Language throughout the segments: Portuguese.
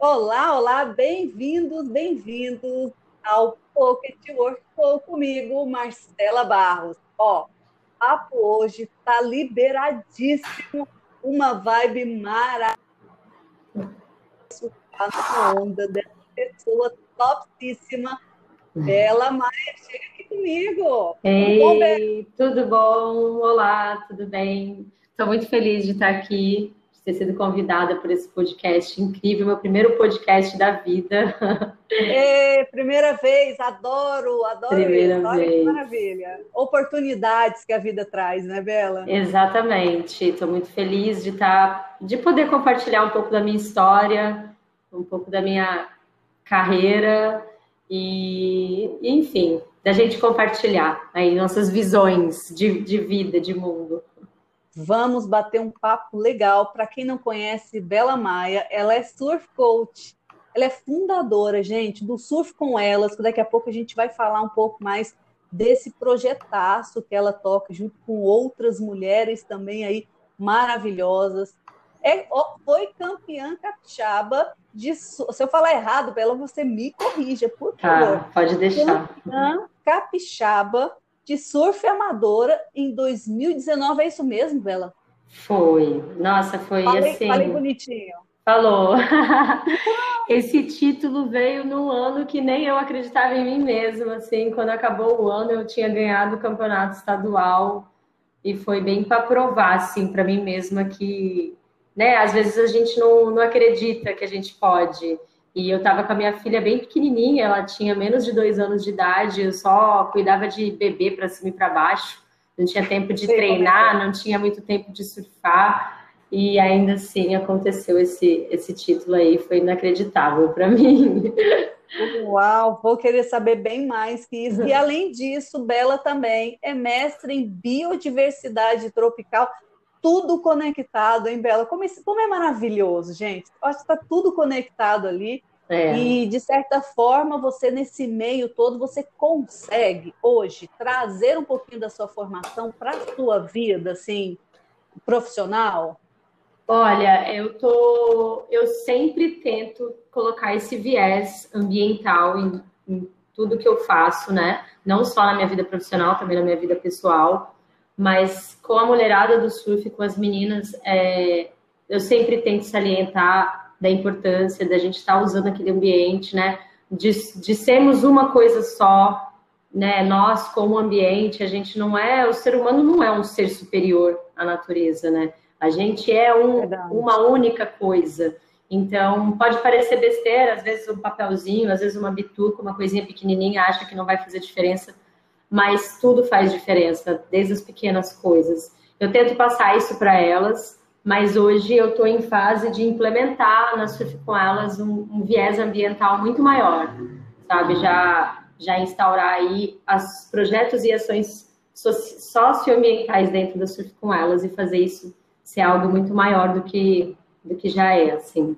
Olá, olá, bem-vindos, bem-vindos ao Pocket Work comigo, Marcela Barros. Ó, papo hoje tá liberadíssimo, uma vibe maravilhosa na onda dessa pessoa topíssima, Bela Maia, chega aqui comigo. Ei, tudo bom? Olá, tudo bem? Estou muito feliz de estar aqui ter sido convidada por esse podcast incrível, meu primeiro podcast da vida. É, primeira vez, adoro, adoro primeira isso. Olha vez. que maravilha. Oportunidades que a vida traz, né, Bela? Exatamente. Estou muito feliz de estar, de poder compartilhar um pouco da minha história, um pouco da minha carreira e, enfim, da gente compartilhar aí nossas visões de, de vida, de mundo. Vamos bater um papo legal. Para quem não conhece, Bela Maia, ela é surf coach. Ela é fundadora, gente, do Surf com Elas, que daqui a pouco a gente vai falar um pouco mais desse projetaço que ela toca junto com outras mulheres também aí maravilhosas. É, foi campeã capixaba de se eu falar errado, Bela, você me corrija, por favor. Ah, pode deixar. Campeã capixaba de surf amadora em 2019. É isso mesmo, Bela? Foi. Nossa, foi falei, assim. Falei bonitinho. Falou. Esse título veio num ano que nem eu acreditava em mim mesma. Assim, quando acabou o ano, eu tinha ganhado o campeonato estadual e foi bem para provar, assim, para mim mesma que, né? Às vezes a gente não, não acredita que a gente pode. E eu estava com a minha filha bem pequenininha, ela tinha menos de dois anos de idade, eu só cuidava de bebê para cima e para baixo, não tinha tempo de treinar, não tinha muito tempo de surfar, e ainda assim aconteceu esse, esse título aí, foi inacreditável para mim. Uau, vou querer saber bem mais que isso. E além disso, Bela também é mestre em biodiversidade tropical tudo conectado, hein, Bela? Como, isso, como é maravilhoso, gente. Acho que está tudo conectado ali. É. E, de certa forma, você, nesse meio todo, você consegue, hoje, trazer um pouquinho da sua formação para a sua vida, assim, profissional? Olha, eu tô, eu sempre tento colocar esse viés ambiental em, em tudo que eu faço, né? Não só na minha vida profissional, também na minha vida pessoal mas com a mulherada do surf, com as meninas, é, eu sempre tento salientar da importância da gente estar tá usando aquele ambiente, né? De, de sermos uma coisa só, né? Nós, como ambiente, a gente não é, o ser humano não é um ser superior à natureza, né? A gente é um, uma única coisa. Então, pode parecer besteira, às vezes um papelzinho, às vezes uma bituca, uma coisinha pequenininha, acha que não vai fazer diferença mas tudo faz diferença, desde as pequenas coisas. Eu tento passar isso para elas, mas hoje eu estou em fase de implementar na Surf com elas um, um, viés ambiental muito maior, sabe? Já, já instaurar aí os projetos e ações socioambientais dentro da Surf com elas e fazer isso ser algo muito maior do que, do que já é, assim.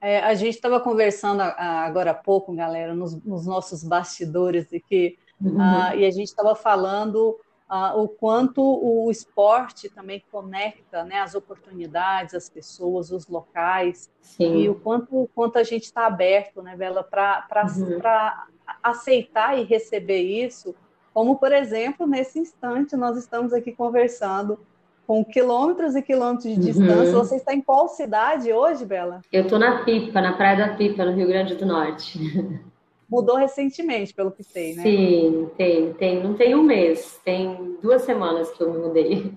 É, a gente estava conversando agora há pouco, galera, nos, nos nossos bastidores, de que Uhum. Uh, e a gente estava falando uh, o quanto o esporte também conecta né, as oportunidades, as pessoas, os locais, Sim. e o quanto, o quanto a gente está aberto, né, Bela, para uhum. aceitar e receber isso, como, por exemplo, nesse instante nós estamos aqui conversando com quilômetros e quilômetros de distância. Uhum. Você está em qual cidade hoje, Bela? Eu estou na Pipa, na Praia da Pipa, no Rio Grande do Norte. mudou recentemente, pelo que sei, né? Sim, tem, tem. Não tem um mês, tem duas semanas que eu me mudei.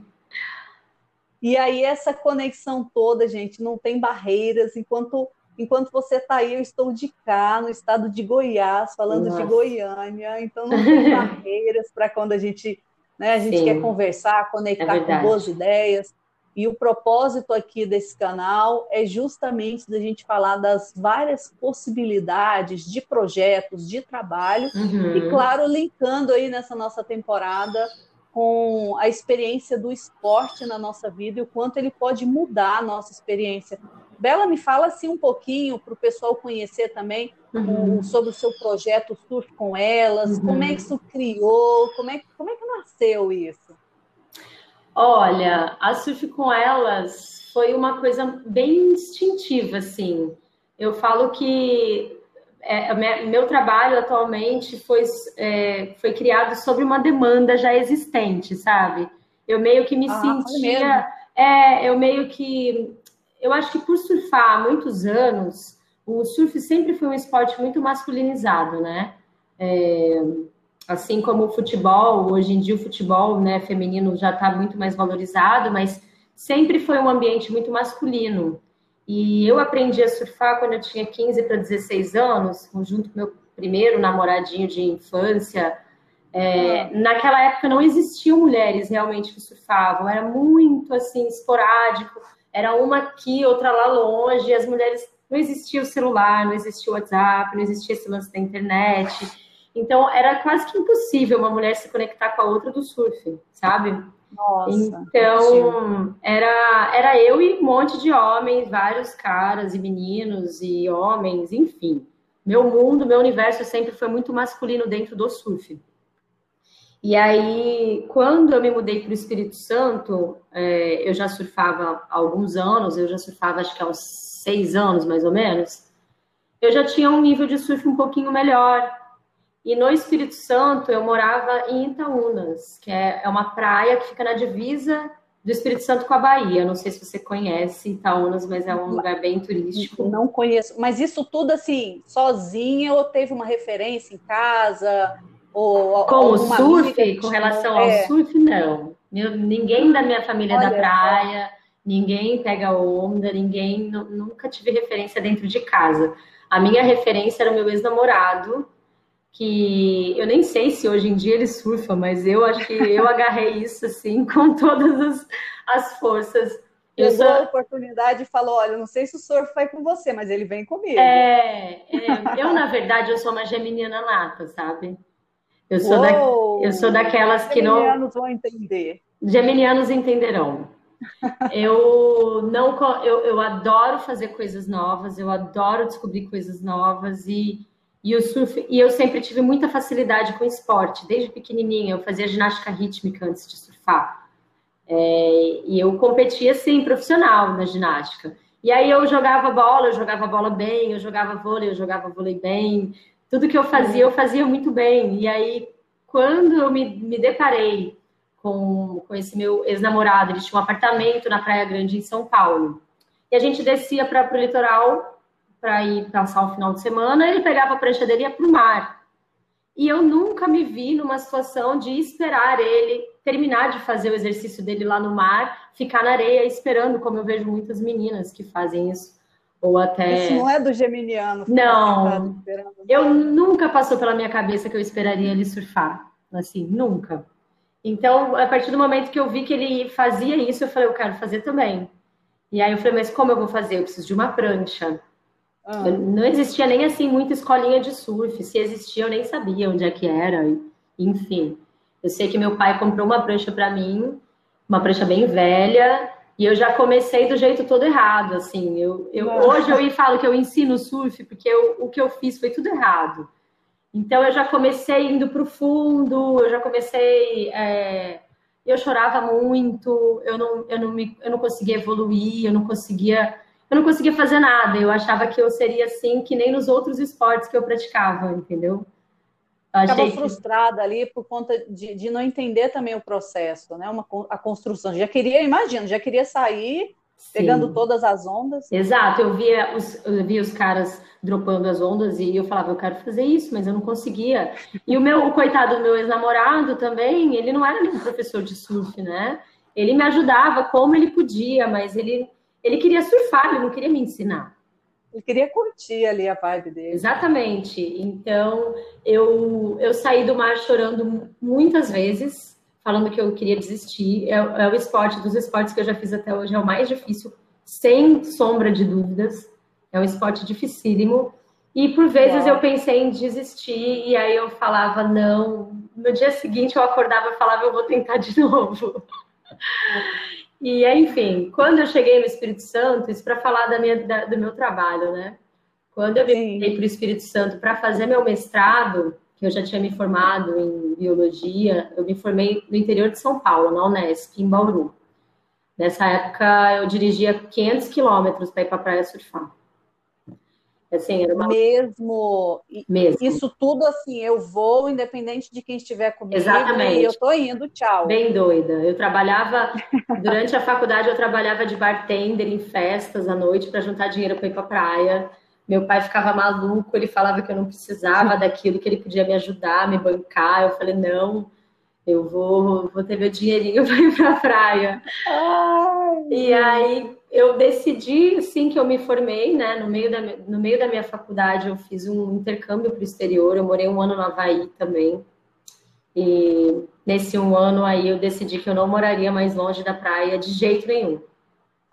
E aí essa conexão toda, gente, não tem barreiras. Enquanto enquanto você está aí, eu estou de cá, no estado de Goiás, falando Nossa. de Goiânia. Então não tem barreiras para quando a gente, né, a gente Sim. quer conversar, conectar é com boas ideias. E o propósito aqui desse canal é justamente da gente falar das várias possibilidades de projetos, de trabalho, uhum. e claro, linkando aí nessa nossa temporada com a experiência do esporte na nossa vida e o quanto ele pode mudar a nossa experiência. Bela, me fala assim um pouquinho para o pessoal conhecer também uhum. o, sobre o seu projeto Surf com Elas, uhum. como é que isso criou, como é, como é que nasceu isso? Olha, a Surf com Elas foi uma coisa bem instintiva, assim. Eu falo que é, meu trabalho atualmente foi, é, foi criado sobre uma demanda já existente, sabe? Eu meio que me ah, sentia. É, eu meio que. Eu acho que por surfar há muitos anos, o surf sempre foi um esporte muito masculinizado, né? É, assim como o futebol, hoje em dia o futebol né, feminino já está muito mais valorizado, mas sempre foi um ambiente muito masculino. E eu aprendi a surfar quando eu tinha 15 para 16 anos, junto com meu primeiro namoradinho de infância. É, naquela época não existiam mulheres realmente que surfavam, era muito assim esporádico, era uma aqui, outra lá longe, as mulheres não existia o celular, não existia o WhatsApp, não existia esse lance da internet. Então era quase que impossível uma mulher se conectar com a outra do surf, sabe? Nossa, então, era, era eu e um monte de homens, vários caras e meninos e homens, enfim. Meu mundo, meu universo sempre foi muito masculino dentro do surf. E aí, quando eu me mudei para o Espírito Santo, é, eu já surfava há alguns anos, eu já surfava acho que há uns seis anos mais ou menos. Eu já tinha um nível de surf um pouquinho melhor, e no Espírito Santo, eu morava em Itaúnas, que é, é uma praia que fica na divisa do Espírito Santo com a Bahia. Não sei se você conhece Itaúnas, mas é um lugar bem turístico. Não conheço. Mas isso tudo assim, sozinha ou teve uma referência em casa? Ou com o surf, com relação ao é. surf, não. ninguém da minha família é Olha, da praia, ninguém pega onda, ninguém. Nunca tive referência dentro de casa. A minha referência era o meu ex-namorado, que eu nem sei se hoje em dia ele surfa, mas eu acho que eu agarrei isso assim com todas as, as forças. Eu sou... a oportunidade e falou: olha, não sei se o surf vai com você, mas ele vem comigo. É, é eu, na verdade, eu sou uma geminiana nata, sabe? Eu sou, da, eu sou daquelas que não. Geminianos vão entender. Geminianos entenderão. eu não eu, eu adoro fazer coisas novas, eu adoro descobrir coisas novas e e, surf, e eu sempre tive muita facilidade com esporte, desde pequenininha. Eu fazia ginástica rítmica antes de surfar. É, e eu competia, assim, profissional na ginástica. E aí eu jogava bola, eu jogava bola bem, eu jogava vôlei, eu jogava vôlei bem. Tudo que eu fazia, eu fazia muito bem. E aí, quando eu me, me deparei com, com esse meu ex-namorado, ele tinha um apartamento na Praia Grande, em São Paulo. E a gente descia para o litoral para ir passar o final de semana, ele pegava a prancha dele e ia para o mar. E eu nunca me vi numa situação de esperar ele terminar de fazer o exercício dele lá no mar, ficar na areia esperando, como eu vejo muitas meninas que fazem isso. Ou até. Isso não é do geminiano. Não. Eu nunca passou pela minha cabeça que eu esperaria ele surfar. Assim, nunca. Então, a partir do momento que eu vi que ele fazia isso, eu falei, eu quero fazer também. E aí eu falei, mas como eu vou fazer? Eu preciso de uma prancha. Ah. Não existia nem assim muita escolinha de surf. Se existia, eu nem sabia onde é que era. Enfim, eu sei que meu pai comprou uma prancha para mim, uma prancha bem velha, e eu já comecei do jeito todo errado. Assim, eu, eu hoje eu falo que eu ensino surf porque eu, o que eu fiz foi tudo errado. Então eu já comecei indo para o fundo, eu já comecei. É, eu chorava muito, eu não, eu, não me, eu não conseguia evoluir, eu não conseguia eu não conseguia fazer nada. Eu achava que eu seria assim, que nem nos outros esportes que eu praticava, entendeu? Ficava frustrada que... ali por conta de, de, não entender também o processo, né? Uma, a construção. Já queria, imagina, já queria sair Sim. pegando todas as ondas. Exato, eu via, os, eu via os caras dropando as ondas e eu falava, eu quero fazer isso, mas eu não conseguia. E o meu, o coitado do meu ex-namorado também, ele não era um professor de surf, né? Ele me ajudava como ele podia, mas ele ele queria surfar, ele não queria me ensinar. Ele queria curtir ali a vibe dele. Exatamente. Então, eu, eu saí do mar chorando muitas vezes, falando que eu queria desistir. É, é o esporte dos esportes que eu já fiz até hoje, é o mais difícil, sem sombra de dúvidas. É um esporte dificílimo. E por vezes é. eu pensei em desistir, e aí eu falava não. No dia seguinte eu acordava e falava, eu vou tentar de novo. E, enfim, quando eu cheguei no Espírito Santo, isso para falar da minha, da, do meu trabalho, né? Quando eu vim para o Espírito Santo para fazer meu mestrado, que eu já tinha me formado em biologia, eu me formei no interior de São Paulo, na Unesp, em Bauru. Nessa época, eu dirigia 500 quilômetros para ir para a praia surfar. Assim, uma... mesmo, mesmo. Isso tudo assim, eu vou independente de quem estiver comigo. Exatamente. E eu tô indo, tchau. Bem doida. Eu trabalhava durante a faculdade, eu trabalhava de bartender em festas à noite para juntar dinheiro para ir para praia. Meu pai ficava maluco, ele falava que eu não precisava daquilo, que ele podia me ajudar, me bancar. Eu falei, não, eu vou, vou ter meu dinheirinho para ir para a praia. Ai, e aí eu decidi, assim que eu me formei, né, no meio da, no meio da minha faculdade, eu fiz um intercâmbio para o exterior, eu morei um ano no Havaí também. E nesse um ano aí eu decidi que eu não moraria mais longe da praia de jeito nenhum.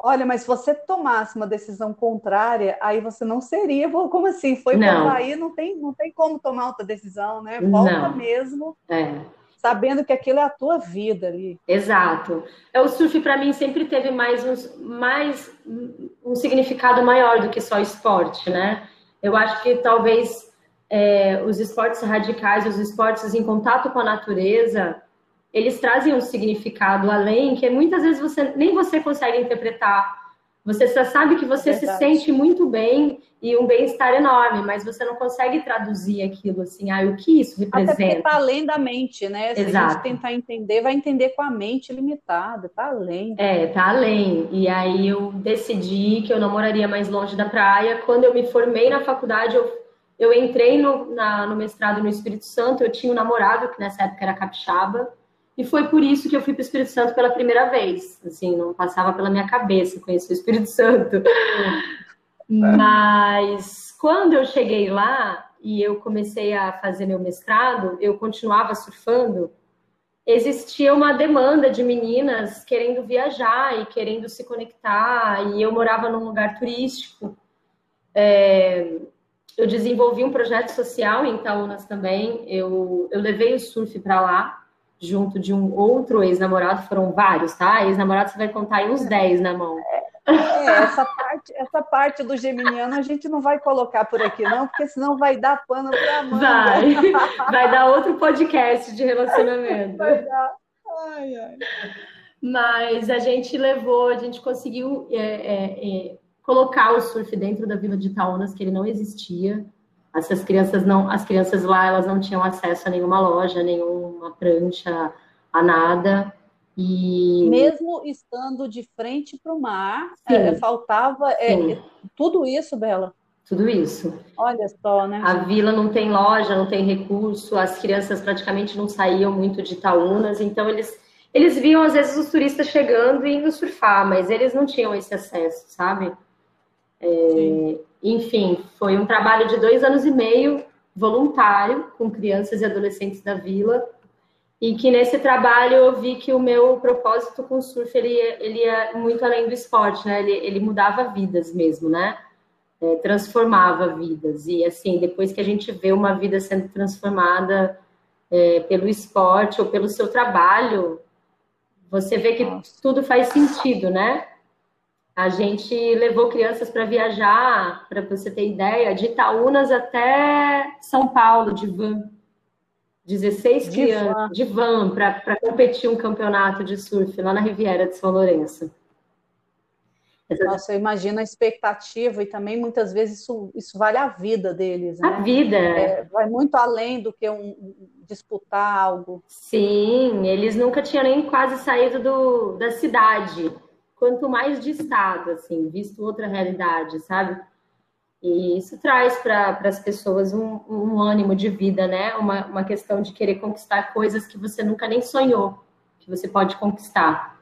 Olha, mas se você tomasse uma decisão contrária, aí você não seria. Como assim? Foi para o Havaí, não tem, não tem como tomar outra decisão, né? Volta não. mesmo. É sabendo que aquilo é a tua vida ali. Exato. É, o surf para mim sempre teve mais, uns, mais um significado maior do que só esporte, né? Eu acho que talvez é, os esportes radicais, os esportes em contato com a natureza, eles trazem um significado além que muitas vezes você nem você consegue interpretar você só sabe que você Verdade. se sente muito bem e um bem-estar enorme, mas você não consegue traduzir aquilo assim, ah, o que isso representa. Até porque está além da mente, né? Se Exato. a gente tentar entender, vai entender com a mente limitada, está além. É, está além. E aí eu decidi que eu não moraria mais longe da praia. Quando eu me formei na faculdade, eu, eu entrei no, na, no mestrado no Espírito Santo, eu tinha um namorado, que nessa época era capixaba, e foi por isso que eu fui para o Espírito Santo pela primeira vez. Assim, não passava pela minha cabeça conhecer o Espírito Santo. Mas quando eu cheguei lá e eu comecei a fazer meu mestrado, eu continuava surfando. Existia uma demanda de meninas querendo viajar e querendo se conectar, e eu morava num lugar turístico. É, eu desenvolvi um projeto social em Itaúnas também. Eu, eu levei o surf para lá junto de um outro ex-namorado, foram vários, tá? Ex-namorado você vai contar aí uns 10 na mão. É, essa, parte, essa parte do geminiano a gente não vai colocar por aqui, não, porque senão vai dar pano para mão. Vai, vai dar outro podcast de relacionamento. Vai dar. Ai, ai. Mas a gente levou, a gente conseguiu é, é, é, colocar o surf dentro da Vila de Itaúnas, que ele não existia. Essas crianças não, as crianças lá, elas não tinham acesso a nenhuma loja, nenhuma prancha, a nada. E mesmo estando de frente para o mar, é, faltava é, tudo isso, Bela. Tudo isso. Olha só, né? A vila não tem loja, não tem recurso, as crianças praticamente não saíam muito de Itaúnas, então eles eles viam às vezes os turistas chegando e indo surfar, mas eles não tinham esse acesso, sabe? É, enfim, foi um trabalho de dois anos e meio voluntário com crianças e adolescentes da vila e que nesse trabalho eu vi que o meu propósito com o surf ele, ele é muito além do esporte, né? Ele, ele mudava vidas mesmo, né? É, transformava vidas e assim depois que a gente vê uma vida sendo transformada é, pelo esporte ou pelo seu trabalho, você vê que tudo faz sentido, né? A gente levou crianças para viajar, para você ter ideia, de Itaúnas até São Paulo, de van. 16 de crianças, van. de van, para competir um campeonato de surf lá na Riviera de São Lourenço. Nossa, eu imagino a expectativa e também muitas vezes isso, isso vale a vida deles. Né? A vida. É, vai muito além do que um, disputar algo. Sim, eles nunca tinham nem quase saído do, da cidade quanto mais de estado, assim, visto outra realidade, sabe? E isso traz para as pessoas um, um, ânimo de vida, né? Uma, uma questão de querer conquistar coisas que você nunca nem sonhou que você pode conquistar.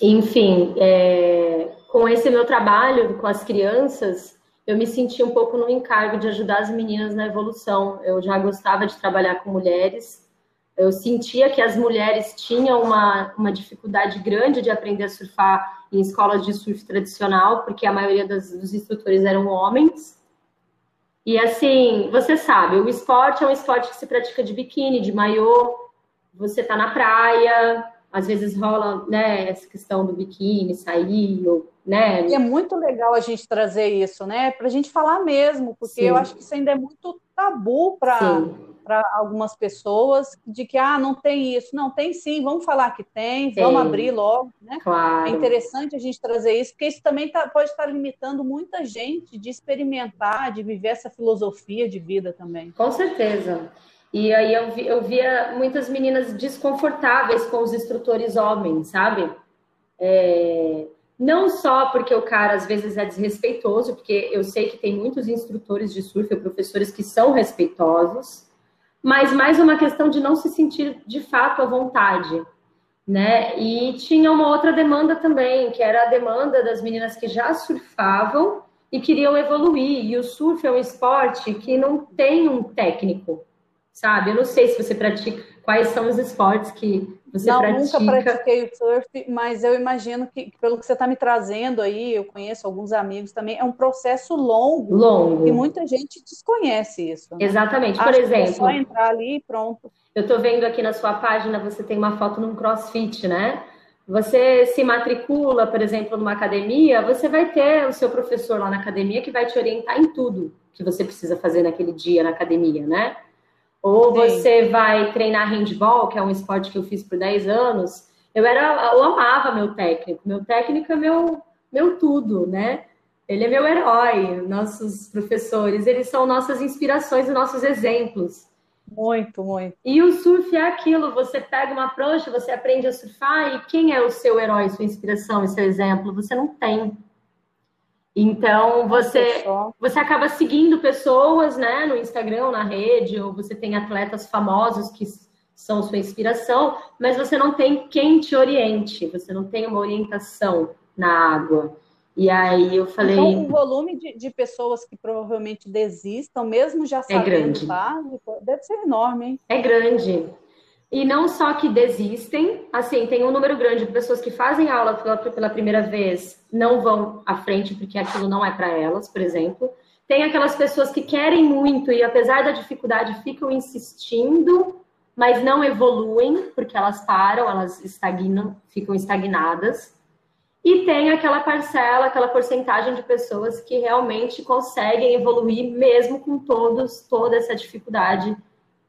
Enfim, é, com esse meu trabalho com as crianças, eu me senti um pouco no encargo de ajudar as meninas na evolução. Eu já gostava de trabalhar com mulheres eu sentia que as mulheres tinham uma, uma dificuldade grande de aprender a surfar em escolas de surf tradicional, porque a maioria das, dos instrutores eram homens. E assim, você sabe, o esporte é um esporte que se pratica de biquíni, de maiô, você tá na praia, às vezes rola, né, essa questão do biquíni, sair, ou, né? E é muito legal a gente trazer isso, né, pra gente falar mesmo, porque Sim. eu acho que isso ainda é muito tabu para para algumas pessoas de que ah, não tem isso. Não, tem sim, vamos falar que tem, vamos abrir logo. Né? Claro. É interessante a gente trazer isso, porque isso também tá, pode estar limitando muita gente de experimentar, de viver essa filosofia de vida também. Com certeza. E aí eu, vi, eu via muitas meninas desconfortáveis com os instrutores homens, sabe? É, não só porque o cara às vezes é desrespeitoso, porque eu sei que tem muitos instrutores de surf ou professores que são respeitosos, mas mais uma questão de não se sentir de fato à vontade, né? E tinha uma outra demanda também, que era a demanda das meninas que já surfavam e queriam evoluir. E o surf é um esporte que não tem um técnico sabe? Eu não sei se você pratica, quais são os esportes que você não, pratica. nunca pratiquei o surf, mas eu imagino que, pelo que você está me trazendo aí, eu conheço alguns amigos também, é um processo longo. Longo. E muita gente desconhece isso. Né? Exatamente. Por Acho exemplo. é só entrar ali e pronto. Eu estou vendo aqui na sua página, você tem uma foto num crossfit, né? Você se matricula, por exemplo, numa academia, você vai ter o seu professor lá na academia que vai te orientar em tudo que você precisa fazer naquele dia na academia, né? Ou Sim. você vai treinar handball, que é um esporte que eu fiz por 10 anos. Eu era, eu amava meu técnico. Meu técnico é meu, meu tudo, né? Ele é meu herói. Nossos professores, eles são nossas inspirações e nossos exemplos. Muito, muito. E o surf é aquilo, você pega uma prancha, você aprende a surfar, e quem é o seu herói, sua inspiração e seu exemplo? Você não tem. Então você você acaba seguindo pessoas, né, no Instagram, na rede, ou você tem atletas famosos que são sua inspiração, mas você não tem quem te oriente, você não tem uma orientação na água. E aí eu falei. Então, o volume de, de pessoas que provavelmente desistam, mesmo já é sabendo é grande. deve ser enorme, hein? É grande. E não só que desistem, assim, tem um número grande de pessoas que fazem aula pela, pela primeira vez, não vão à frente porque aquilo não é para elas, por exemplo. Tem aquelas pessoas que querem muito e, apesar da dificuldade, ficam insistindo, mas não evoluem porque elas param, elas estagnam, ficam estagnadas. E tem aquela parcela, aquela porcentagem de pessoas que realmente conseguem evoluir mesmo com todos, toda essa dificuldade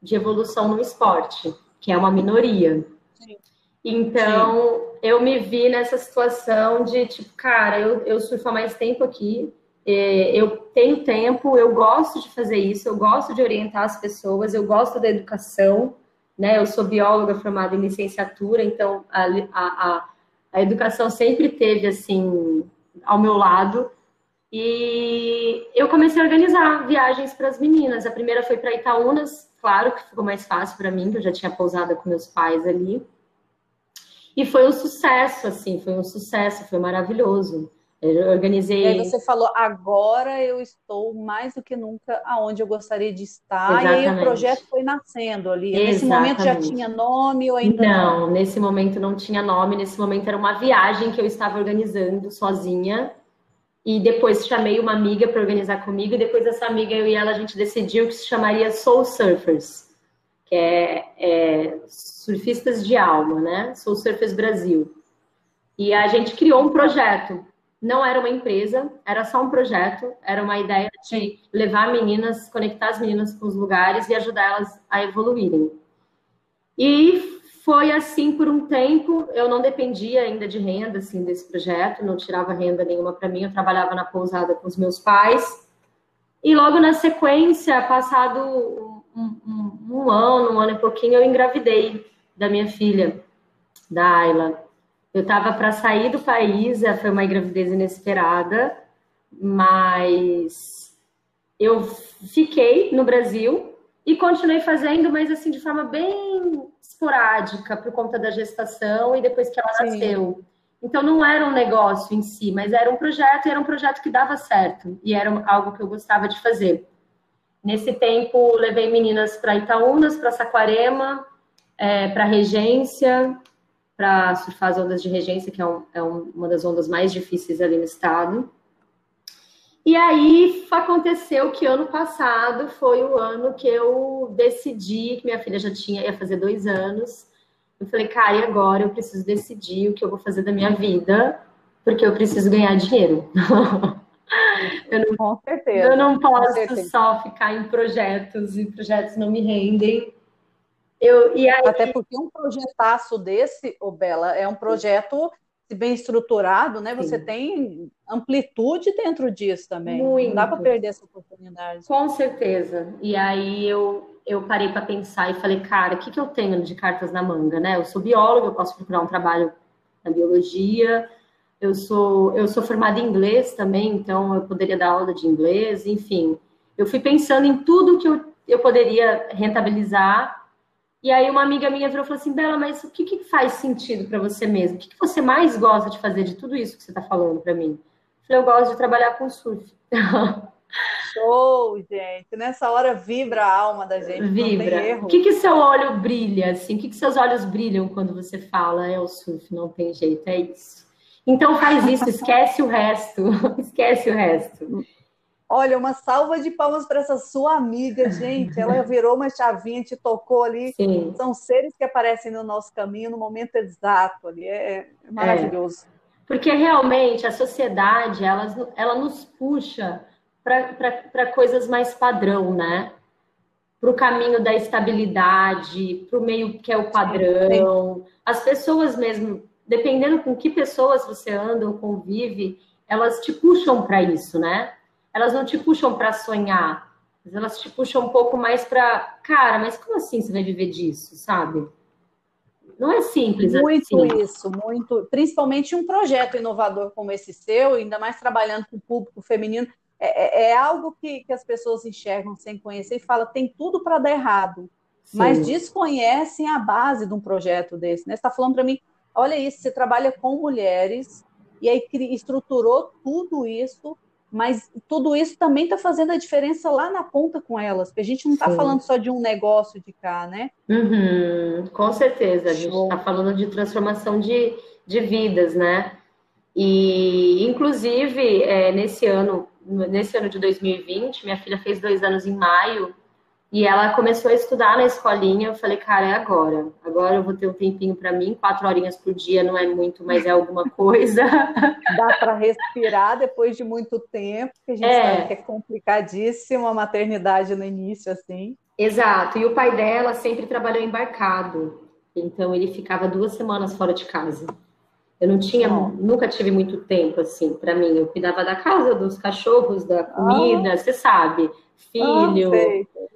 de evolução no esporte que é uma minoria. Sim. Então, Sim. eu me vi nessa situação de, tipo, cara, eu, eu surfo há mais tempo aqui, é, eu tenho tempo, eu gosto de fazer isso, eu gosto de orientar as pessoas, eu gosto da educação, né? Eu sou bióloga formada em licenciatura, então a, a, a educação sempre teve, assim, ao meu lado. E eu comecei a organizar viagens para as meninas. A primeira foi para Itaúnas, claro que ficou mais fácil para mim, que eu já tinha pousado com meus pais ali. E foi um sucesso, assim, foi um sucesso, foi maravilhoso. Eu organizei. E aí você falou, agora eu estou mais do que nunca aonde eu gostaria de estar. Exatamente. E aí o projeto foi nascendo ali. Exatamente. Nesse momento já tinha nome ou ainda não? Não, nesse momento não tinha nome. Nesse momento era uma viagem que eu estava organizando sozinha. E depois chamei uma amiga para organizar comigo, e depois essa amiga, eu e ela, a gente decidiu que se chamaria Soul Surfers, que é, é surfistas de alma, né? Soul Surfers Brasil. E a gente criou um projeto. Não era uma empresa, era só um projeto, era uma ideia de levar meninas, conectar as meninas com os lugares e ajudar elas a evoluírem. E foi assim por um tempo, eu não dependia ainda de renda assim desse projeto, não tirava renda nenhuma para mim, eu trabalhava na pousada com os meus pais. E logo na sequência, passado um, um, um ano, um ano e pouquinho, eu engravidei da minha filha, da Ayla. Eu estava para sair do país, é, foi uma gravidez inesperada, mas eu fiquei no Brasil e continuei fazendo, mas assim de forma bem esporádica por conta da gestação e depois que ela Sim. nasceu. Então não era um negócio em si, mas era um projeto e era um projeto que dava certo e era algo que eu gostava de fazer. Nesse tempo levei meninas para Itaúnas, para Saquarema, é, para Regência, para surfar as ondas de Regência, que é, um, é um, uma das ondas mais difíceis ali no estado. E aí aconteceu que ano passado foi o ano que eu decidi, que minha filha já tinha, ia fazer dois anos. Eu falei, cara, e agora eu preciso decidir o que eu vou fazer da minha vida, porque eu preciso ganhar dinheiro. Eu não, com certeza. Eu não posso só ficar em projetos e projetos não me rendem. Eu, e aí... Até porque um projetaço desse, ô Bela, é um projeto bem estruturado, né? Sim. Você tem amplitude dentro disso também. Muito. Não dá para perder essa oportunidade. Com certeza. E aí eu, eu parei para pensar e falei, cara, o que, que eu tenho de cartas na manga, né? Eu sou bióloga, eu posso procurar um trabalho na biologia. Eu sou, eu sou formada em inglês também, então eu poderia dar aula de inglês, enfim. Eu fui pensando em tudo que eu, eu poderia rentabilizar e aí uma amiga minha virou e falou assim, Bela, mas o que, que faz sentido para você mesmo? O que, que você mais gosta de fazer de tudo isso que você está falando para mim? Eu falei, eu gosto de trabalhar com surf. Show, gente. Nessa hora vibra a alma da gente. Vibra. O que, que seu olho brilha, assim? O que, que seus olhos brilham quando você fala é o surf? Não tem jeito, é isso. Então faz isso, esquece o resto. esquece o resto. Olha, uma salva de palmas para essa sua amiga, gente. Ela virou uma chavinha, te tocou ali. Sim. São seres que aparecem no nosso caminho no momento exato ali. É, é maravilhoso. É. Porque realmente a sociedade, ela, ela nos puxa para coisas mais padrão, né? Para o caminho da estabilidade, para o meio que é o padrão. As pessoas mesmo, dependendo com que pessoas você anda ou convive, elas te puxam para isso, né? Elas não te puxam para sonhar, elas te puxam um pouco mais para, cara, mas como assim você vai viver disso, sabe? Não é simples muito assim. isso, muito. Principalmente um projeto inovador como esse seu, ainda mais trabalhando com o público feminino, é, é, é algo que, que as pessoas enxergam sem conhecer e falam, tem tudo para dar errado, Sim. mas desconhecem a base de um projeto desse. Né? Você está falando para mim, olha isso, você trabalha com mulheres e aí estruturou tudo isso mas tudo isso também está fazendo a diferença lá na ponta com elas, porque a gente não está falando só de um negócio de cá, né? Uhum, com certeza, a gente está falando de transformação de, de vidas, né? E, inclusive, é, nesse ano, nesse ano de 2020, minha filha fez dois anos em maio, e ela começou a estudar na escolinha. Eu falei, cara, é agora. Agora eu vou ter um tempinho para mim. Quatro horinhas por dia não é muito, mas é alguma coisa. Dá para respirar depois de muito tempo, que a gente é. sabe que é complicadíssimo a maternidade no início, assim. Exato. E o pai dela sempre trabalhou embarcado. Então ele ficava duas semanas fora de casa. Eu não tinha, nunca tive muito tempo assim para mim. Eu cuidava da casa, dos cachorros, da comida, ah. você sabe, filho. Ah,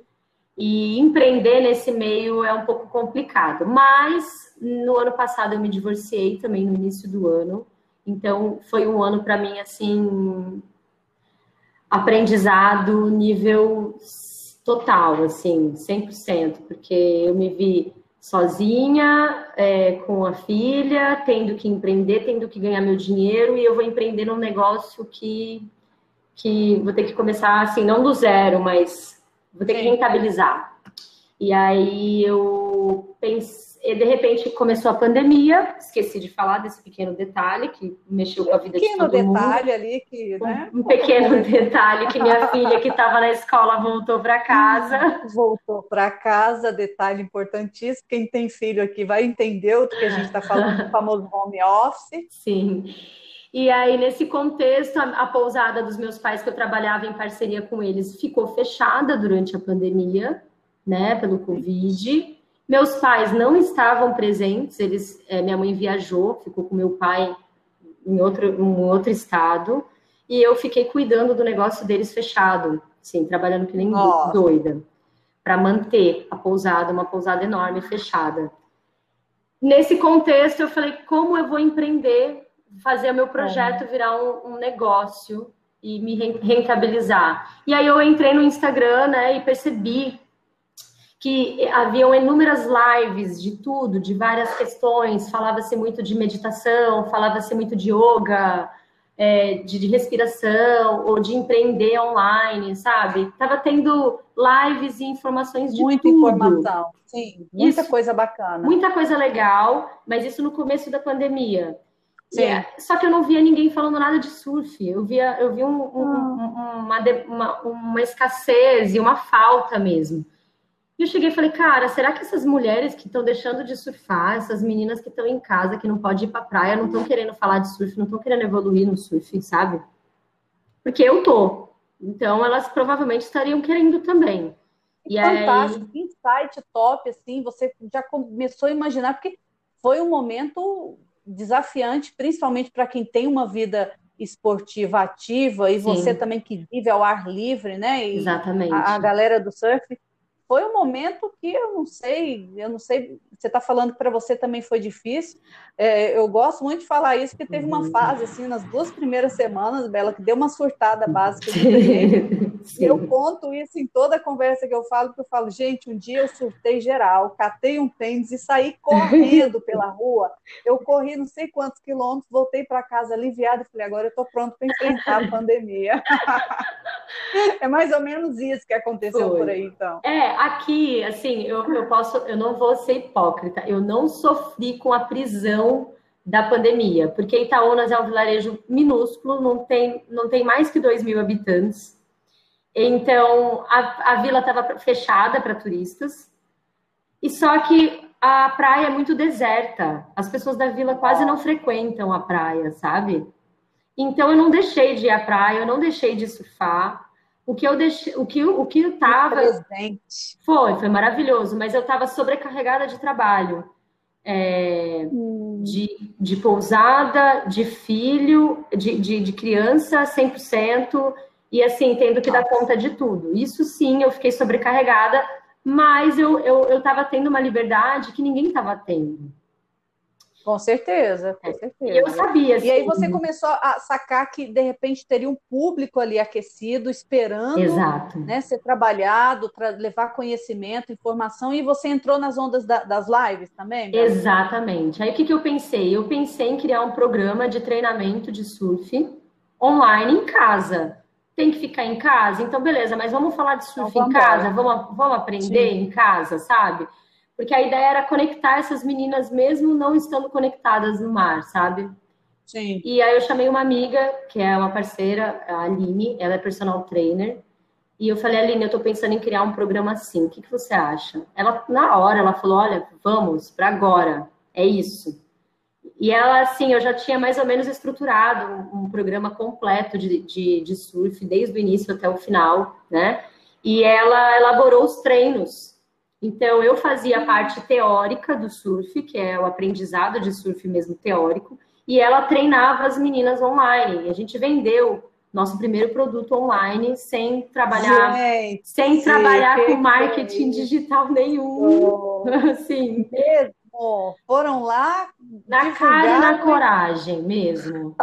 e empreender nesse meio é um pouco complicado. Mas no ano passado eu me divorciei também no início do ano. Então foi um ano para mim assim aprendizado nível total, assim, 100%, porque eu me vi sozinha, é, com a filha, tendo que empreender, tendo que ganhar meu dinheiro, e eu vou empreender num negócio que, que vou ter que começar, assim, não do zero, mas vou ter que rentabilizar. E aí eu pensei, de repente começou a pandemia, esqueci de falar desse pequeno detalhe que mexeu com a vida de todo mundo. Um pequeno detalhe ali que, né? Um, um pequeno detalhe que minha filha que estava na escola voltou para casa. Voltou para casa, detalhe importantíssimo. Quem tem filho aqui vai entender o que a gente está falando do famoso home office. Sim. E aí, nesse contexto, a, a, pousada dos meus pais, que eu trabalhava em parceria com eles, ficou fechada durante a pandemia, né, pelo Covid. Meus pais não estavam presentes, eles, é, minha mãe viajou, ficou com meu pai em outro, em outro estado, e eu fiquei cuidando do negócio deles fechado, assim, trabalhando que nem Nossa. doida, para manter a pousada, uma pousada enorme, fechada. Nesse contexto, eu falei, como eu vou empreender fazer o meu projeto é. virar um, um, negócio e me rentabilizar. E aí eu entrei no Instagram, né, e percebi que haviam inúmeras lives de tudo, de várias questões, falava-se muito de meditação, falava-se muito de yoga, é, de, de, respiração, ou de empreender online, sabe? Tava tendo lives e informações de Muita tudo. informação, sim, muita isso, coisa bacana. Muita coisa legal, mas isso no começo da pandemia. É, só que eu não via ninguém falando nada de surf. Eu via, eu vi um, um, ah. uma, uma, uma, escassez e uma falta mesmo. E eu cheguei e falei, cara, será que essas mulheres que estão deixando de surfar, essas meninas que estão em casa, que não podem ir para praia, não estão querendo falar de surf, não estão querendo evoluir no surf, sabe? porque eu tô. Então, elas provavelmente estariam querendo também. E Fantástico, aí... insight top, assim, você já começou a imaginar, porque foi um momento desafiante, principalmente para quem tem uma vida esportiva ativa e Sim. você também que vive ao ar livre, né? E Exatamente. A, a galera do surf foi um momento que eu não sei, eu não sei, você está falando que para você também foi difícil. É, eu gosto muito de falar isso, porque teve uma uhum. fase, assim, nas duas primeiras semanas, Bela, que deu uma surtada básica de Eu conto isso em toda a conversa que eu falo, porque eu falo, gente, um dia eu surtei geral, catei um tênis e saí correndo pela rua. Eu corri não sei quantos quilômetros, voltei para casa aliviada e falei, agora eu estou pronto para enfrentar a pandemia. é mais ou menos isso que aconteceu Foi. por aí, então. É, aqui, assim, eu, eu posso, eu não vou ser hipócrita, eu não sofri com a prisão da pandemia, porque Itaúnas é um vilarejo minúsculo, não tem, não tem mais que 2 mil habitantes. Então, a, a vila estava fechada para turistas, e só que a praia é muito deserta. As pessoas da vila quase não frequentam a praia, sabe? Então, eu não deixei de ir à praia, eu não deixei de surfar. O que eu deixei, o que o que eu tava presente. foi, foi maravilhoso, mas eu estava sobrecarregada de trabalho. É, hum. de, de pousada, de filho, de, de, de criança 100%, e assim, tendo que Nossa. dar conta de tudo. Isso sim, eu fiquei sobrecarregada, mas eu estava eu, eu tendo uma liberdade que ninguém estava tendo. Com certeza, com certeza. E eu sabia. E aí você começou a sacar que de repente teria um público ali aquecido, esperando Exato. Né, ser trabalhado, para levar conhecimento, informação, e você entrou nas ondas da, das lives também? Exatamente. Aí o que, que eu pensei? Eu pensei em criar um programa de treinamento de surf online em casa. Tem que ficar em casa? Então, beleza, mas vamos falar de surf então, em casa? Vamos, vamos aprender Sim. em casa, sabe? Porque a ideia era conectar essas meninas mesmo não estando conectadas no mar, sabe? Sim. E aí eu chamei uma amiga, que é uma parceira, a Aline, ela é personal trainer, e eu falei, Aline, eu tô pensando em criar um programa assim, o que, que você acha? Ela, na hora, ela falou, olha, vamos, para agora, é isso. E ela, assim, eu já tinha mais ou menos estruturado um, um programa completo de, de, de surf, desde o início até o final, né? E ela elaborou os treinos então, eu fazia a parte teórica do surf, que é o aprendizado de surf mesmo teórico, e ela treinava as meninas online. A gente vendeu nosso primeiro produto online sem trabalhar, gente, sem trabalhar com marketing digital nenhum. Oh, assim. Mesmo. Foram lá na cara e na coragem mesmo.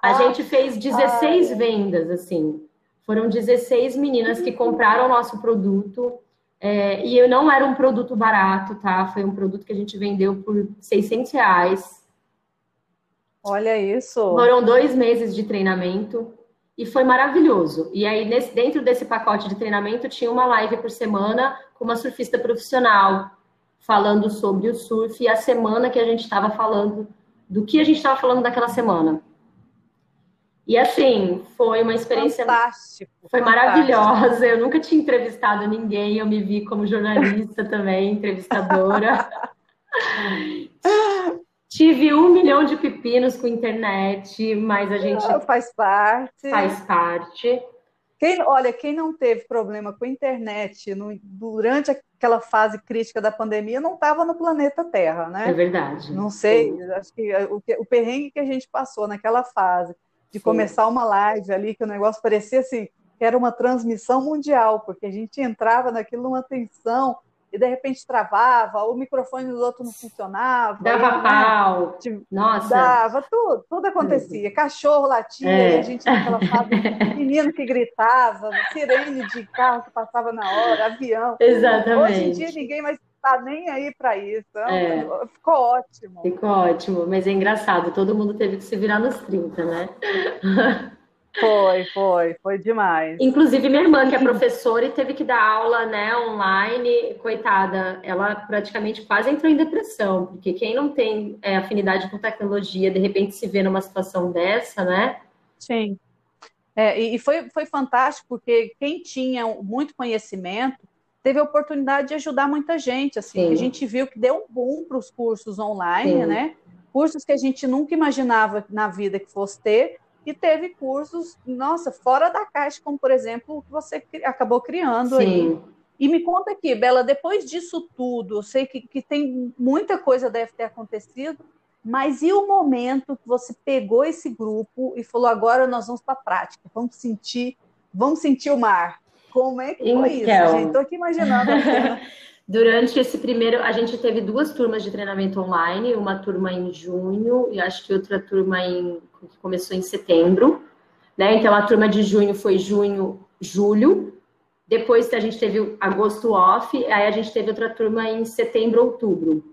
A gente fez 16 Ai. vendas assim. Foram 16 meninas que compraram nosso produto é, e eu não era um produto barato, tá? Foi um produto que a gente vendeu por 600 reais. Olha isso! Foram dois meses de treinamento e foi maravilhoso. E aí, nesse, dentro desse pacote de treinamento, tinha uma live por semana com uma surfista profissional, falando sobre o surf e a semana que a gente estava falando, do que a gente estava falando daquela semana. E assim, foi uma experiência. Fantástico. Foi fantástico. maravilhosa. Eu nunca tinha entrevistado ninguém, eu me vi como jornalista também, entrevistadora. Tive um milhão de pepinos com internet, mas a gente. Faz parte. Faz parte. Quem, olha, quem não teve problema com internet no, durante aquela fase crítica da pandemia não estava no planeta Terra, né? É verdade. Não sei, acho que o, o perrengue que a gente passou naquela fase de Sim. começar uma live ali, que o negócio parecia assim, que era uma transmissão mundial, porque a gente entrava naquilo numa tensão e de repente travava, o microfone do outro não funcionava. Dava pau. Né? Tipo, Nossa. Dava, tudo, tudo acontecia. Cachorro latia, é. a gente naquela fase, menino que gritava, sirene de carro que passava na hora, avião. Exatamente. Hoje em dia ninguém mais tá nem aí para isso. É. Ficou ótimo. Ficou ótimo, mas é engraçado, todo mundo teve que se virar nos 30, né? Foi, foi, foi demais. Inclusive, minha irmã, que é professora e teve que dar aula né, online, coitada, ela praticamente quase entrou em depressão, porque quem não tem é, afinidade com tecnologia, de repente se vê numa situação dessa, né? Sim. É, e foi, foi fantástico, porque quem tinha muito conhecimento teve a oportunidade de ajudar muita gente. Assim, a gente viu que deu um boom para os cursos online, Sim. né? Cursos que a gente nunca imaginava na vida que fosse ter. e teve cursos, nossa, fora da caixa, como por exemplo o que você acabou criando Sim. aí. E me conta aqui, Bela, depois disso tudo, eu sei que, que tem muita coisa deve ter acontecido, mas e o momento que você pegou esse grupo e falou agora nós vamos para a prática, vamos sentir, vamos sentir o mar? Como é que foi então, isso, gente? Estou aqui imaginando. Durante esse primeiro, a gente teve duas turmas de treinamento online, uma turma em junho e acho que outra turma em que começou em setembro, né? Então a turma de junho foi junho, julho. Depois a gente teve agosto off, aí a gente teve outra turma em setembro, outubro.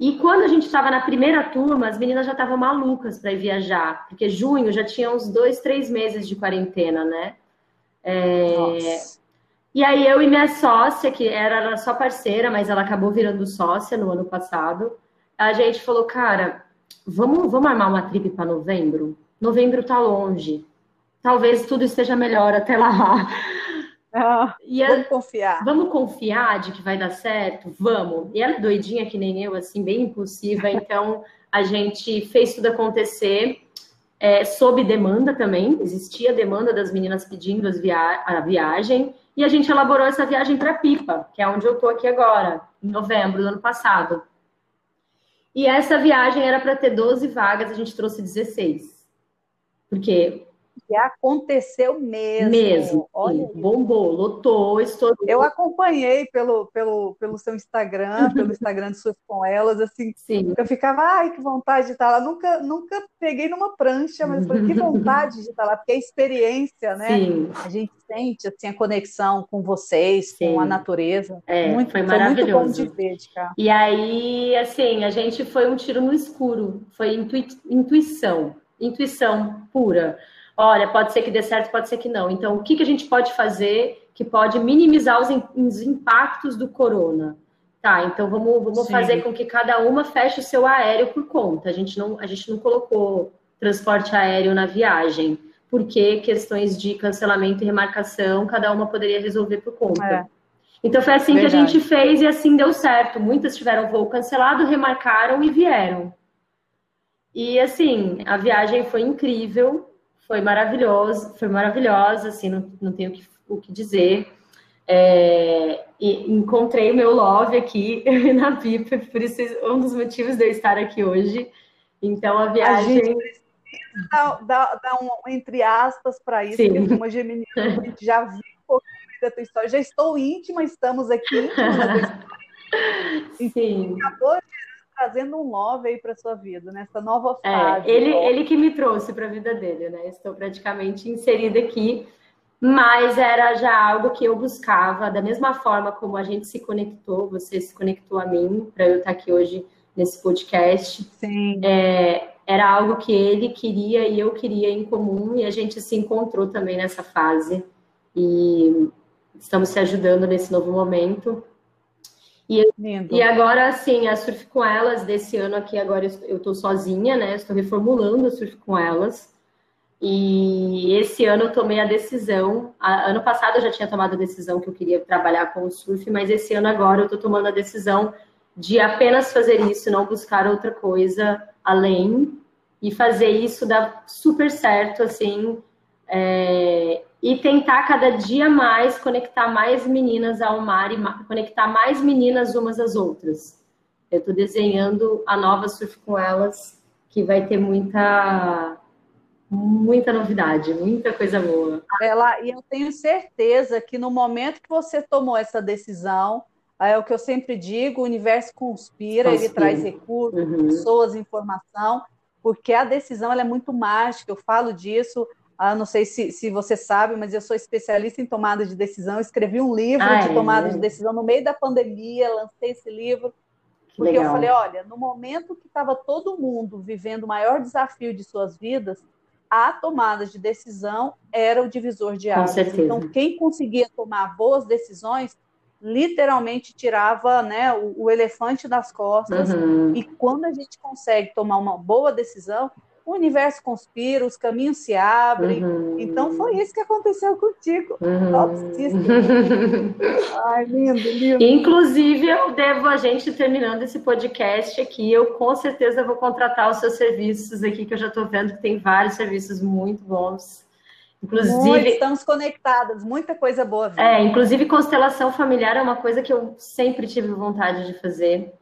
E quando a gente estava na primeira turma, as meninas já estavam malucas para ir viajar, porque junho já tinha uns dois, três meses de quarentena, né? É... E aí eu e minha sócia, que era só parceira, mas ela acabou virando sócia no ano passado, a gente falou, cara, vamos, vamos armar uma trip para novembro? Novembro tá longe. Talvez tudo esteja melhor até lá. Ah, e ela, vamos confiar. Vamos confiar de que vai dar certo? Vamos. E ela é doidinha que nem eu, assim, bem impulsiva. Então, a gente fez tudo acontecer é, sob demanda também. Existia demanda das meninas pedindo via a viagem. E a gente elaborou essa viagem para Pipa, que é onde eu estou aqui agora, em novembro do ano passado. E essa viagem era para ter 12 vagas, a gente trouxe 16. Porque que aconteceu mesmo. Mesmo. Olha, bombou, lotou, estourou. Eu acompanhei pelo, pelo, pelo seu Instagram, pelo Instagram de Surf com Elas, assim, Sim. eu ficava, ai, que vontade de estar lá. Nunca, nunca peguei numa prancha, mas falei, que vontade de estar lá, porque a experiência, né? Sim. A gente sente assim, a conexão com vocês, Sim. com a natureza. É, muito, foi maravilhoso. Muito bom de ver, de cá. E aí, assim, a gente foi um tiro no escuro, foi intui intuição, intuição pura olha, pode ser que dê certo, pode ser que não. Então, o que, que a gente pode fazer que pode minimizar os, os impactos do corona? Tá, então vamos, vamos fazer com que cada uma feche o seu aéreo por conta. A gente não, a gente não colocou transporte aéreo na viagem, porque questões de cancelamento e remarcação, cada uma poderia resolver por conta. É. Então foi assim Verdade. que a gente fez e assim deu certo. Muitas tiveram voo cancelado, remarcaram e vieram. E assim, a viagem foi incrível foi maravilhoso, foi maravilhosa, assim, não, não tenho o que, o que dizer. É, e encontrei o meu love aqui na VIP, por isso é um dos motivos de eu estar aqui hoje. Então a viagem. A gente precisa dar, dar, dar um entre aspas para isso, Sim. porque uma geminiana, a gente já viu um pouquinho da tua história. Já estou íntima, estamos aqui íntima Sim. Acabou de trazendo um love aí para sua vida, nessa nova é, fase. É, ele, ele que me trouxe para a vida dele, né? Estou praticamente inserida aqui, mas era já algo que eu buscava, da mesma forma como a gente se conectou, você se conectou a mim para eu estar aqui hoje nesse podcast. Sim. É, era algo que ele queria e eu queria em comum e a gente se encontrou também nessa fase e estamos se ajudando nesse novo momento. E, e agora, assim, a Surf com Elas, desse ano aqui, agora eu estou sozinha, né? Estou reformulando a Surf com Elas. E esse ano eu tomei a decisão. A, ano passado eu já tinha tomado a decisão que eu queria trabalhar com o surf, mas esse ano agora eu estou tomando a decisão de apenas fazer isso, não buscar outra coisa além. E fazer isso dar super certo, assim. É, e tentar cada dia mais conectar mais meninas ao mar e conectar mais meninas umas às outras. Eu estou desenhando a nova Surf com elas, que vai ter muita muita novidade, muita coisa boa. Ela, e eu tenho certeza que no momento que você tomou essa decisão, é o que eu sempre digo, o universo conspira, conspira. ele traz recursos, uhum. pessoas, informação, porque a decisão é muito mágica, eu falo disso, ah, não sei se, se você sabe, mas eu sou especialista em tomada de decisão. escrevi um livro ah, de é, tomada é. de decisão no meio da pandemia, lancei esse livro. Porque Legal. eu falei: olha, no momento que estava todo mundo vivendo o maior desafio de suas vidas, a tomada de decisão era o divisor de águas. Então, quem conseguia tomar boas decisões, literalmente tirava né, o, o elefante das costas. Uhum. E quando a gente consegue tomar uma boa decisão, o universo conspira, os caminhos se abrem. Uhum. Então foi isso que aconteceu contigo. Uhum. Ai, lindo, lindo. Inclusive, eu devo a gente terminando esse podcast aqui, eu com certeza vou contratar os seus serviços aqui, que eu já estou vendo que tem vários serviços muito bons. Inclusive, muito, estamos conectadas, muita coisa boa. Vindo. É, inclusive constelação familiar é uma coisa que eu sempre tive vontade de fazer.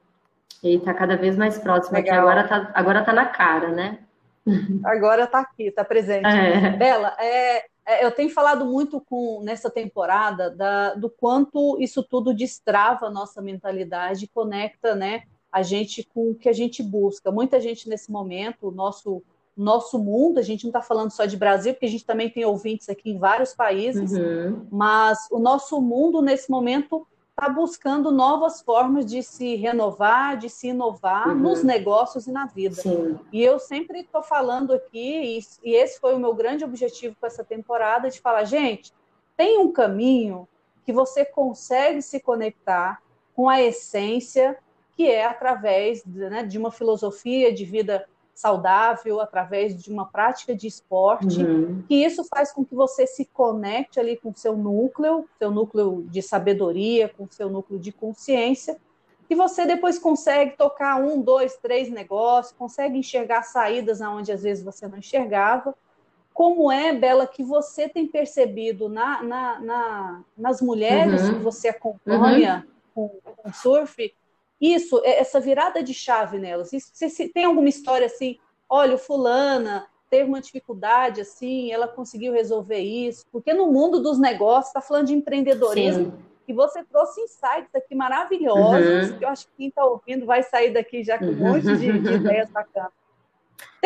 E está cada vez mais próxima, que agora está agora tá na cara, né? Agora está aqui, está presente. É. Bela, é, é, eu tenho falado muito com nessa temporada da, do quanto isso tudo destrava a nossa mentalidade, conecta, né, a gente com o que a gente busca. Muita gente nesse momento, o nosso nosso mundo, a gente não está falando só de Brasil, porque a gente também tem ouvintes aqui em vários países, uhum. mas o nosso mundo nesse momento está buscando novas formas de se renovar, de se inovar uhum. nos negócios e na vida. Sim. E eu sempre estou falando aqui, e, esse foi o meu grande objetivo com essa temporada, de falar, gente, tem um caminho que você consegue se conectar com a essência, que é através né, de uma filosofia de vida saudável, através de uma prática de esporte, uhum. que isso faz com que você se conecte ali com o seu núcleo, seu núcleo de sabedoria, com o seu núcleo de consciência, que você depois consegue tocar um, dois, três negócios, consegue enxergar saídas aonde às vezes você não enxergava. Como é, Bela, que você tem percebido na, na, na nas mulheres uhum. que você acompanha uhum. com, com surf, isso, é, essa virada de chave nelas. Isso, se, tem alguma história assim, olha, fulana teve uma dificuldade assim, ela conseguiu resolver isso, porque no mundo dos negócios está falando de empreendedorismo. Sim. E você trouxe insights aqui maravilhosos, uhum. que eu acho que quem está ouvindo vai sair daqui já com um monte de, de ideias bacanas.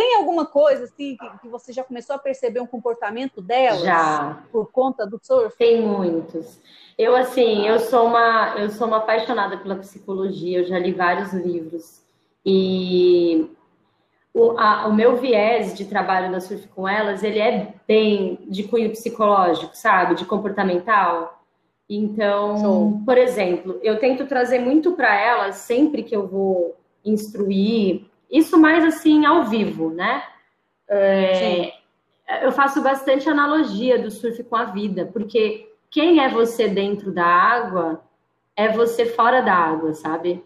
Tem alguma coisa assim que, que, você já começou a perceber um comportamento delas já. por conta do surf? Tem muitos. Eu assim, eu sou uma eu sou uma apaixonada pela psicologia, eu já li vários livros e o, a, o meu viés de trabalho da surf com elas, ele é bem de cunho psicológico, sabe, de comportamental. Então, Show. por exemplo, eu tento trazer muito para elas sempre que eu vou instruir isso mais assim ao vivo, né? É, eu faço bastante analogia do surf com a vida, porque quem é você dentro da água é você fora da água, sabe?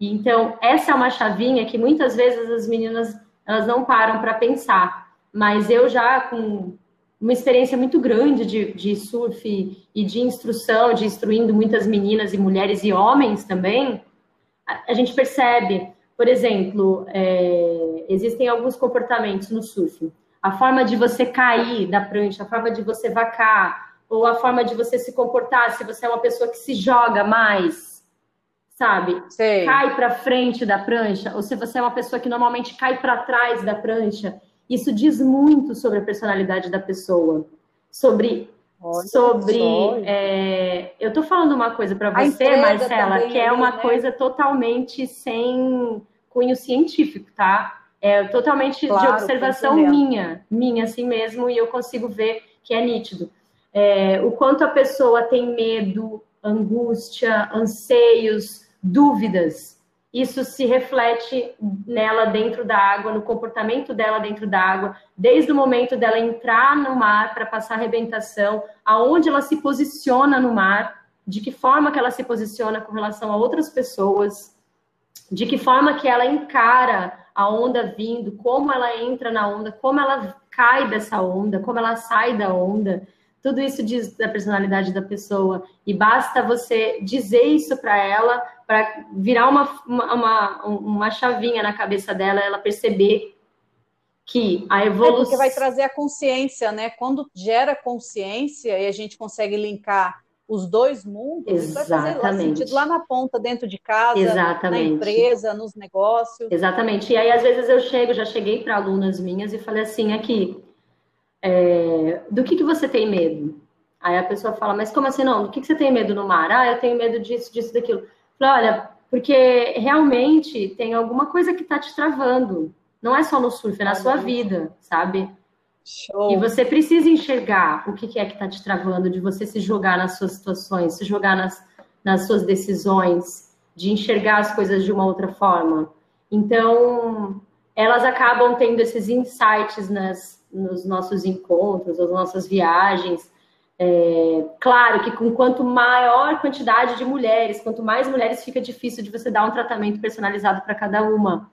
Então, essa é uma chavinha que muitas vezes as meninas elas não param para pensar, mas eu já com uma experiência muito grande de, de surf e de instrução, de instruindo muitas meninas e mulheres e homens também, a, a gente percebe por exemplo, é, existem alguns comportamentos no surf. A forma de você cair da prancha, a forma de você vacar, ou a forma de você se comportar, se você é uma pessoa que se joga mais, sabe? Sei. Cai para frente da prancha, ou se você é uma pessoa que normalmente cai para trás da prancha. Isso diz muito sobre a personalidade da pessoa, sobre Olha sobre. É, eu tô falando uma coisa para você, Marcela, que é uma né? coisa totalmente sem cunho científico, tá? É totalmente claro, de observação minha, minha assim mesmo, e eu consigo ver que é nítido. É, o quanto a pessoa tem medo, angústia, anseios, dúvidas. Isso se reflete nela dentro da água, no comportamento dela dentro da água, desde o momento dela entrar no mar para passar arrebentação, aonde ela se posiciona no mar, de que forma que ela se posiciona com relação a outras pessoas, de que forma que ela encara a onda vindo, como ela entra na onda, como ela cai dessa onda, como ela sai da onda. Tudo isso diz da personalidade da pessoa. E basta você dizer isso para ela, para virar uma, uma, uma chavinha na cabeça dela, ela perceber que a evolução. É porque vai trazer a consciência, né? Quando gera consciência e a gente consegue linkar os dois mundos, Exatamente. vai fazer sentido lá na ponta, dentro de casa, Exatamente. na empresa, nos negócios. Exatamente. E aí, às vezes, eu chego, já cheguei para alunas minhas e falei assim, aqui, é, do que, que você tem medo? Aí a pessoa fala, mas como assim, não? Do que, que você tem medo no mar? Ah, eu tenho medo disso, disso, daquilo. Falei, olha, porque realmente tem alguma coisa que está te travando. Não é só no surf, é na sua vida, sabe? Show. E você precisa enxergar o que é que está te travando de você se jogar nas suas situações, se jogar nas, nas suas decisões, de enxergar as coisas de uma outra forma. Então, elas acabam tendo esses insights nas, nos nossos encontros, nas nossas viagens. É, claro que com quanto maior quantidade de mulheres, quanto mais mulheres, fica difícil de você dar um tratamento personalizado para cada uma.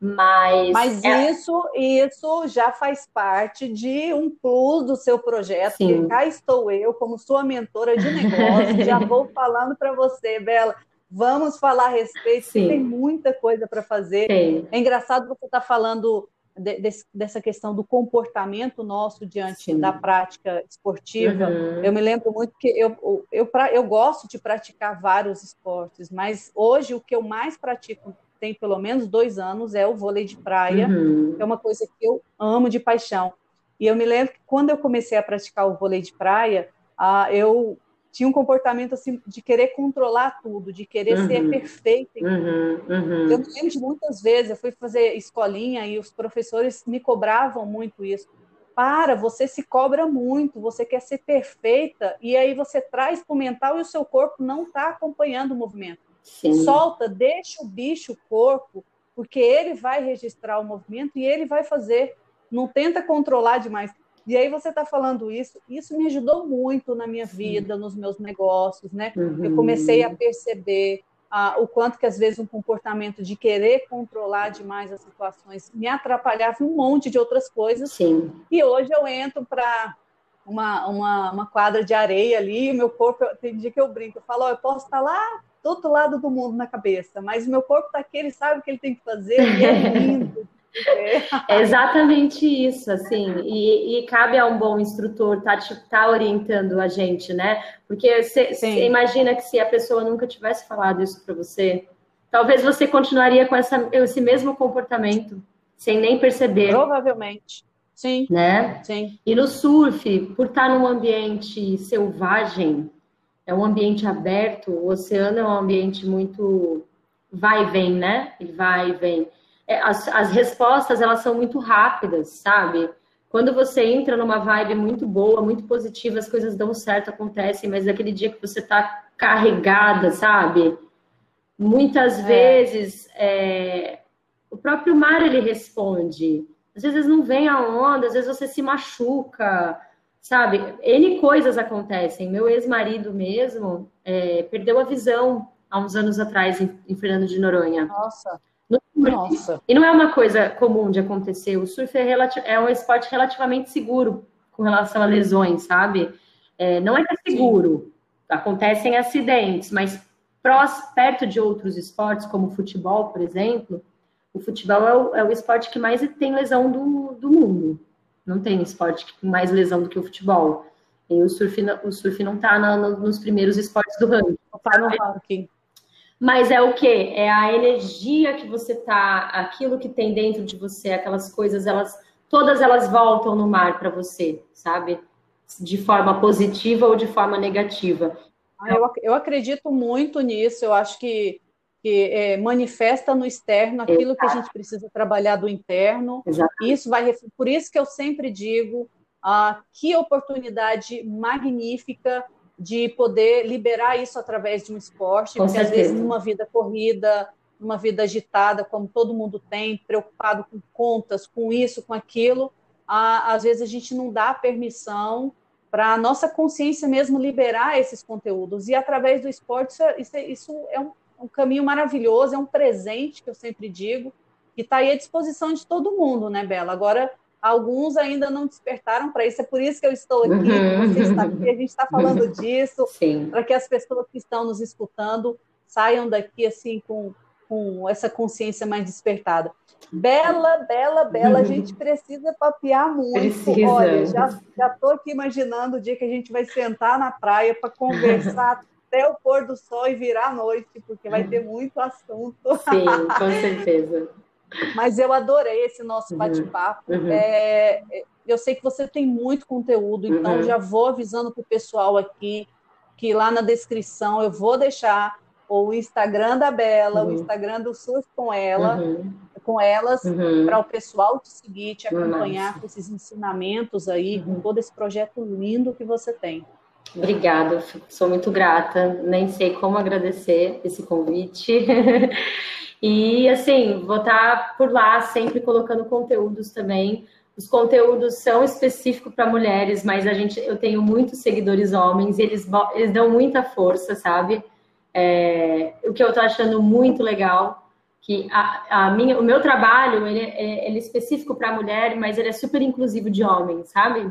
Mas, Mas é... isso, isso já faz parte de um plus do seu projeto. Sim. cá estou eu, como sua mentora de negócio, já vou falando para você, Bela. Vamos falar a respeito, Sim. tem muita coisa para fazer. Sim. É engraçado você estar tá falando de, de, dessa questão do comportamento nosso diante Sim. da prática esportiva. Uhum. Eu me lembro muito que eu, eu, eu, eu gosto de praticar vários esportes, mas hoje o que eu mais pratico tem pelo menos dois anos, é o vôlei de praia, uhum. é uma coisa que eu amo de paixão. E eu me lembro que quando eu comecei a praticar o vôlei de praia, ah, eu tinha um comportamento assim de querer controlar tudo, de querer uhum. ser perfeita. Uhum. Uhum. Eu me lembro de muitas vezes, eu fui fazer escolinha e os professores me cobravam muito isso. Para, você se cobra muito, você quer ser perfeita, e aí você traz para o mental e o seu corpo não está acompanhando o movimento. Sim. Solta, deixa o bicho, o corpo, porque ele vai registrar o movimento e ele vai fazer. Não tenta controlar demais. E aí você está falando isso, isso me ajudou muito na minha vida, Sim. nos meus negócios, né? Uhum. Eu comecei a perceber ah, o quanto que às vezes um comportamento de querer controlar demais as situações me atrapalhava um monte de outras coisas. Sim. E hoje eu entro para uma, uma, uma, quadra de areia ali, meu corpo, tem dia que eu brinco, eu falo, oh, eu posso estar lá do outro lado do mundo na cabeça, mas o meu corpo está aqui, ele sabe o que ele tem que fazer, e é lindo. é exatamente isso, assim, e, e, cabe a um bom instrutor estar tá, tá orientando a gente, né? Porque você imagina que se a pessoa nunca tivesse falado isso para você, talvez você continuaria com essa, esse mesmo comportamento, sem nem perceber. Provavelmente. Sim. Né? Sim. E no surf, por estar num ambiente selvagem, é um ambiente aberto, o oceano é um ambiente muito vai e vem, né? Ele vai e vem. É, as, as respostas, elas são muito rápidas, sabe? Quando você entra numa vibe muito boa, muito positiva, as coisas dão certo, acontecem, mas naquele dia que você tá carregada, sabe? Muitas é. vezes é, o próprio mar ele responde. Às vezes não vem a onda, às vezes você se machuca, sabe? N coisas acontecem. Meu ex-marido mesmo é, perdeu a visão há uns anos atrás em, em Fernando de Noronha. Nossa. Nossa. E não é uma coisa comum de acontecer. O surf é, é um esporte relativamente seguro com relação a lesões, sabe? É, não é que é seguro, acontecem acidentes, mas prós, perto de outros esportes, como o futebol, por exemplo, o futebol é o, é o esporte que mais tem lesão do, do mundo. Não tem esporte com mais lesão do que o futebol. E o surf, o surf não está no, nos primeiros esportes do ranking. Está no ranking. Mas é o que? É a energia que você tá, aquilo que tem dentro de você, aquelas coisas, elas todas elas voltam no mar para você, sabe? De forma positiva ou de forma negativa. Ah, eu, eu acredito muito nisso. Eu acho que que é, manifesta no externo aquilo Exato. que a gente precisa trabalhar do interno. Exato. Isso vai por isso que eu sempre digo ah, que oportunidade magnífica de poder liberar isso através de um esporte, Com porque certeza. às vezes numa vida corrida, numa vida agitada, como todo mundo tem, preocupado com contas, com isso, com aquilo, ah, às vezes a gente não dá permissão para a nossa consciência mesmo liberar esses conteúdos. E através do esporte, isso, é, isso, é, isso é um um caminho maravilhoso, é um presente que eu sempre digo, e está aí à disposição de todo mundo, né, Bela? Agora, alguns ainda não despertaram para isso, é por isso que eu estou aqui, uhum. você está aqui, a gente está falando disso, para que as pessoas que estão nos escutando saiam daqui assim com, com essa consciência mais despertada. Bela, bela, bela, a gente precisa papear muito. Precisa. Olha, já estou aqui imaginando o dia que a gente vai sentar na praia para conversar até o pôr do sol e virar a noite, porque vai ter muito assunto. Sim, com certeza. Mas eu adorei esse nosso uhum. bate-papo. Uhum. É, eu sei que você tem muito conteúdo, então uhum. já vou avisando para o pessoal aqui que lá na descrição eu vou deixar o Instagram da Bela, o uhum. Instagram do Surf com ela, uhum. com elas, uhum. para o pessoal te seguir, te acompanhar com esses ensinamentos aí, com todo esse projeto lindo que você tem. Obrigada, sou muito grata. Nem sei como agradecer esse convite. E assim, vou estar tá por lá sempre colocando conteúdos também. Os conteúdos são específicos para mulheres, mas a gente, eu tenho muitos seguidores homens e eles, eles dão muita força, sabe? É, o que eu estou achando muito legal que a, a, minha, o meu trabalho ele é, ele é específico para mulher, mas ele é super inclusivo de homens, sabe?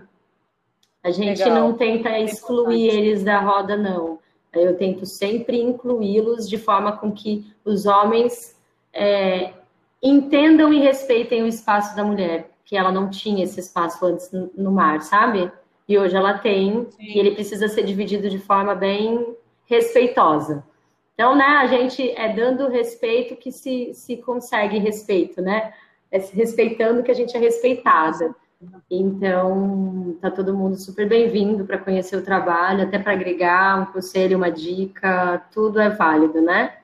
A gente Legal. não tenta excluir é eles da roda, não. Eu tento sempre incluí-los de forma com que os homens é, entendam e respeitem o espaço da mulher, que ela não tinha esse espaço antes no mar, sabe? E hoje ela tem, Sim. e ele precisa ser dividido de forma bem respeitosa. Então, né, a gente é dando respeito que se, se consegue respeito, né? É respeitando que a gente é respeitada. Então, tá todo mundo super bem-vindo para conhecer o trabalho, até para agregar um conselho, uma dica, tudo é válido, né?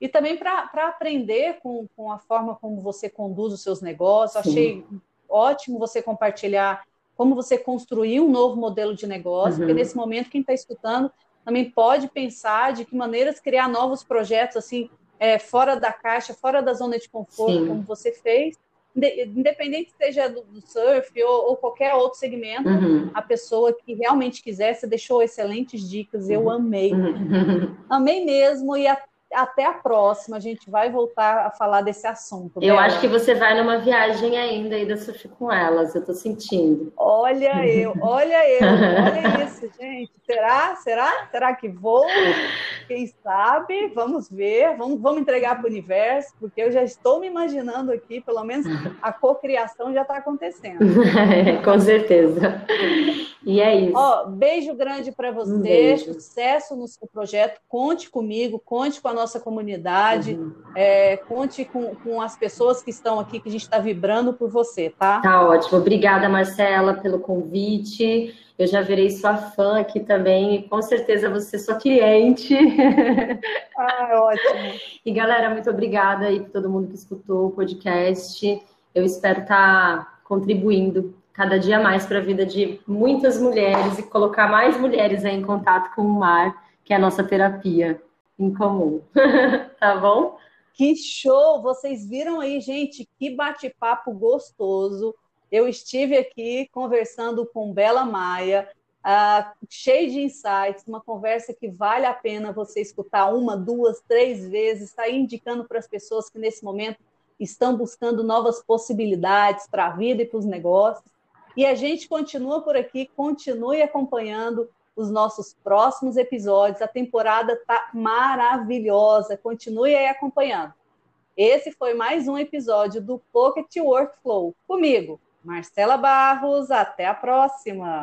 E também para aprender com, com a forma como você conduz os seus negócios. Sim. Achei ótimo você compartilhar como você construiu um novo modelo de negócio, uhum. porque nesse momento quem está escutando também pode pensar de que maneiras criar novos projetos assim é, fora da caixa, fora da zona de conforto, Sim. como você fez, independente seja do, do surf ou, ou, qualquer outro segmento, uhum. a pessoa que realmente quiser, você deixou excelentes dicas, eu uhum. amei. Uhum. Amei mesmo, e a, até a próxima, a gente vai voltar a falar desse assunto. Eu acho que você vai numa viagem ainda aí da com elas, eu tô sentindo. Olha eu, olha eu, olha isso, gente. Será? Será? Será que vou? Quem sabe? Vamos ver, vamos, vamos entregar para o universo, porque eu já estou me imaginando aqui, pelo menos a cocriação já está acontecendo. com certeza. E é isso. Ó, beijo grande para você, um sucesso no seu projeto. Conte comigo, conte com a nossa comunidade, uhum. é, conte com, com as pessoas que estão aqui, que a gente está vibrando por você, tá? Tá ótimo. Obrigada, Marcela, pelo convite. Eu já virei sua fã aqui também, e com certeza você é sua cliente. Ah, ótimo. E galera, muito obrigada aí por todo mundo que escutou o podcast. Eu espero estar tá contribuindo cada dia mais para a vida de muitas mulheres e colocar mais mulheres em contato com o mar, que é a nossa terapia em comum. tá bom? Que show! Vocês viram aí, gente, que bate-papo gostoso. Eu estive aqui conversando com Bela Maia, uh, cheio de insights, uma conversa que vale a pena você escutar uma, duas, três vezes, está indicando para as pessoas que nesse momento estão buscando novas possibilidades para a vida e para os negócios. E a gente continua por aqui, continue acompanhando os nossos próximos episódios. A temporada está maravilhosa. Continue aí acompanhando. Esse foi mais um episódio do Pocket Workflow. Comigo, Marcela Barros. Até a próxima.